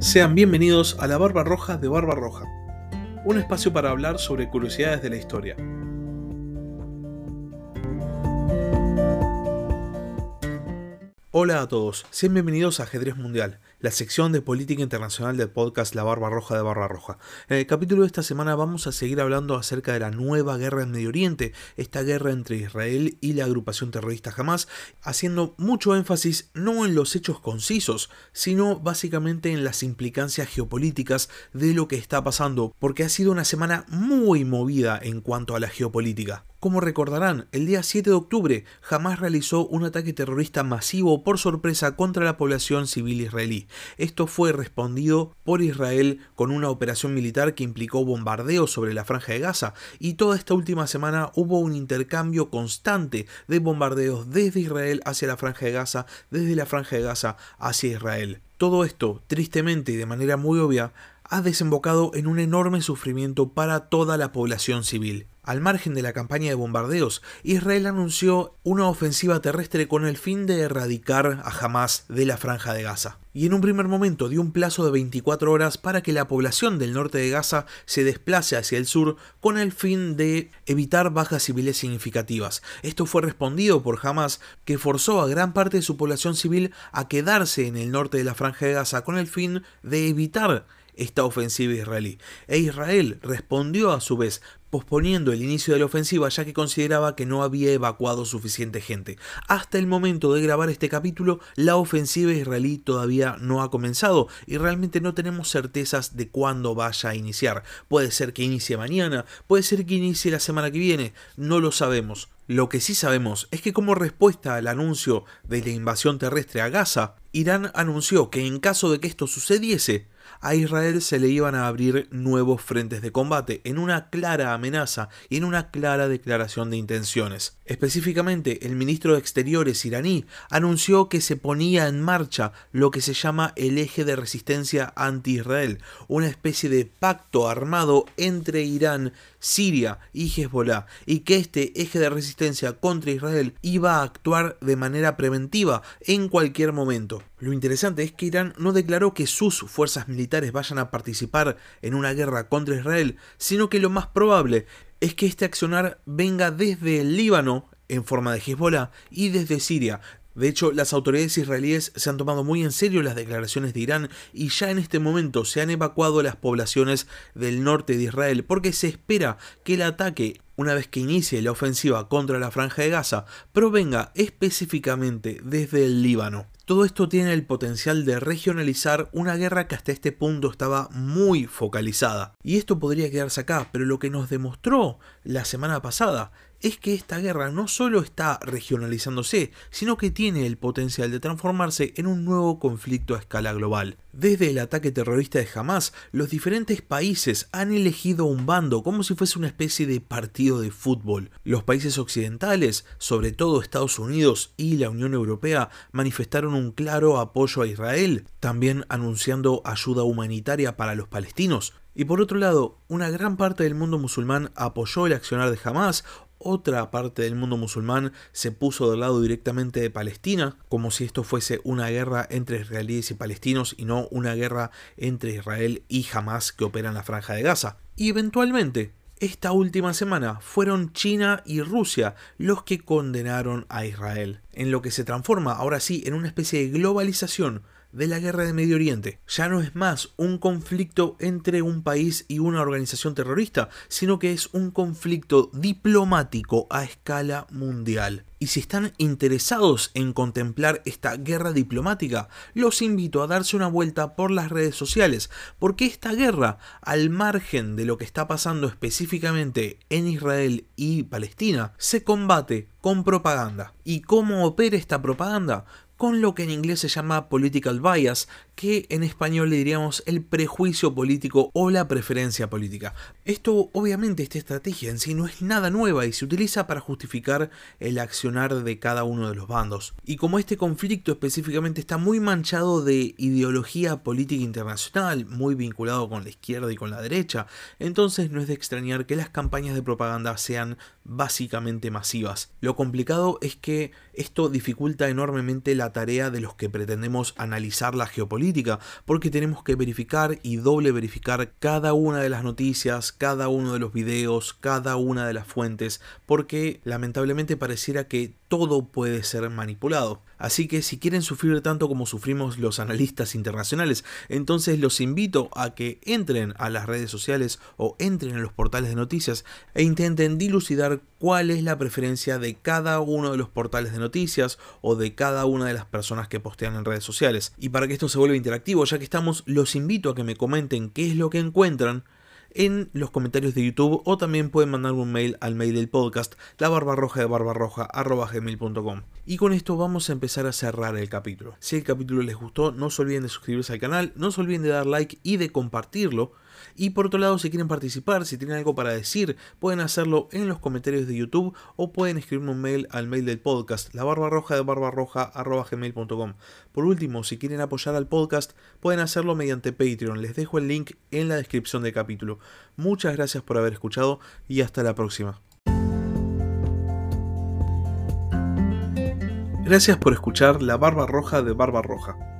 Sean bienvenidos a la Barba Roja de Barba Roja, un espacio para hablar sobre curiosidades de la historia. Hola a todos, sean bienvenidos a Ajedrez Mundial, la sección de política internacional del podcast La Barba Roja de Barba Roja. En el capítulo de esta semana vamos a seguir hablando acerca de la nueva guerra en Medio Oriente, esta guerra entre Israel y la agrupación terrorista Hamas, haciendo mucho énfasis no en los hechos concisos, sino básicamente en las implicancias geopolíticas de lo que está pasando, porque ha sido una semana muy movida en cuanto a la geopolítica. Como recordarán, el día 7 de octubre Hamas realizó un ataque terrorista masivo por sorpresa contra la población civil israelí. Esto fue respondido por Israel con una operación militar que implicó bombardeos sobre la franja de Gaza y toda esta última semana hubo un intercambio constante de bombardeos desde Israel hacia la franja de Gaza, desde la franja de Gaza hacia Israel. Todo esto, tristemente y de manera muy obvia, ha desembocado en un enorme sufrimiento para toda la población civil. Al margen de la campaña de bombardeos, Israel anunció una ofensiva terrestre con el fin de erradicar a Hamas de la franja de Gaza. Y en un primer momento dio un plazo de 24 horas para que la población del norte de Gaza se desplace hacia el sur con el fin de evitar bajas civiles significativas. Esto fue respondido por Hamas, que forzó a gran parte de su población civil a quedarse en el norte de la franja de Gaza con el fin de evitar esta ofensiva israelí. E Israel respondió a su vez posponiendo el inicio de la ofensiva ya que consideraba que no había evacuado suficiente gente. Hasta el momento de grabar este capítulo, la ofensiva israelí todavía no ha comenzado y realmente no tenemos certezas de cuándo vaya a iniciar. Puede ser que inicie mañana, puede ser que inicie la semana que viene, no lo sabemos. Lo que sí sabemos es que como respuesta al anuncio de la invasión terrestre a Gaza, Irán anunció que en caso de que esto sucediese, a Israel se le iban a abrir nuevos frentes de combate, en una clara amenaza y en una clara declaración de intenciones. Específicamente, el ministro de Exteriores iraní anunció que se ponía en marcha lo que se llama el eje de resistencia anti-Israel, una especie de pacto armado entre Irán, Siria y Hezbollah, y que este eje de resistencia contra Israel iba a actuar de manera preventiva en cualquier momento. Lo interesante es que Irán no declaró que sus fuerzas militares vayan a participar en una guerra contra Israel, sino que lo más probable es que este accionar venga desde el Líbano en forma de Hezbollah y desde Siria, de hecho, las autoridades israelíes se han tomado muy en serio las declaraciones de Irán y ya en este momento se han evacuado las poblaciones del norte de Israel porque se espera que el ataque, una vez que inicie la ofensiva contra la franja de Gaza, provenga específicamente desde el Líbano. Todo esto tiene el potencial de regionalizar una guerra que hasta este punto estaba muy focalizada. Y esto podría quedarse acá, pero lo que nos demostró la semana pasada es que esta guerra no solo está regionalizándose, sino que tiene el potencial de transformarse en un nuevo conflicto a escala global. Desde el ataque terrorista de Hamas, los diferentes países han elegido un bando como si fuese una especie de partido de fútbol. Los países occidentales, sobre todo Estados Unidos y la Unión Europea, manifestaron un claro apoyo a Israel, también anunciando ayuda humanitaria para los palestinos. Y por otro lado, una gran parte del mundo musulmán apoyó el accionar de Hamas otra parte del mundo musulmán se puso del lado directamente de Palestina, como si esto fuese una guerra entre israelíes y palestinos y no una guerra entre Israel y Hamas que opera en la franja de Gaza. Y eventualmente, esta última semana fueron China y Rusia los que condenaron a Israel, en lo que se transforma ahora sí en una especie de globalización de la guerra de Medio Oriente. Ya no es más un conflicto entre un país y una organización terrorista, sino que es un conflicto diplomático a escala mundial. Y si están interesados en contemplar esta guerra diplomática, los invito a darse una vuelta por las redes sociales, porque esta guerra, al margen de lo que está pasando específicamente en Israel y Palestina, se combate con propaganda. ¿Y cómo opera esta propaganda? Con lo que en inglés se llama political bias, que en español le diríamos el prejuicio político o la preferencia política. Esto obviamente esta estrategia en sí no es nada nueva y se utiliza para justificar el accionar de cada uno de los bandos. Y como este conflicto específicamente está muy manchado de ideología política internacional, muy vinculado con la izquierda y con la derecha, entonces no es de extrañar que las campañas de propaganda sean básicamente masivas. Lo complicado es que esto dificulta enormemente la tarea de los que pretendemos analizar la geopolítica, porque tenemos que verificar y doble verificar cada una de las noticias, cada uno de los videos, cada una de las fuentes, porque lamentablemente pareciera que todo puede ser manipulado. Así que si quieren sufrir tanto como sufrimos los analistas internacionales, entonces los invito a que entren a las redes sociales o entren a los portales de noticias e intenten dilucidar cuál es la preferencia de cada uno de los portales de noticias o de cada una de las personas que postean en redes sociales. Y para que esto se vuelva interactivo, ya que estamos, los invito a que me comenten qué es lo que encuentran en los comentarios de YouTube o también pueden mandar un mail al mail del podcast la barbarroja de barbarroja gmail.com. Y con esto vamos a empezar a cerrar el capítulo. Si el capítulo les gustó, no se olviden de suscribirse al canal, no se olviden de dar like y de compartirlo y por otro lado, si quieren participar, si tienen algo para decir, pueden hacerlo en los comentarios de YouTube o pueden escribirme un mail al mail del podcast, la barba roja de barbarroja.gmail.com. Por último, si quieren apoyar al podcast, pueden hacerlo mediante Patreon. Les dejo el link en la descripción del capítulo. Muchas gracias por haber escuchado y hasta la próxima. Gracias por escuchar La Barba Roja de Barba Roja.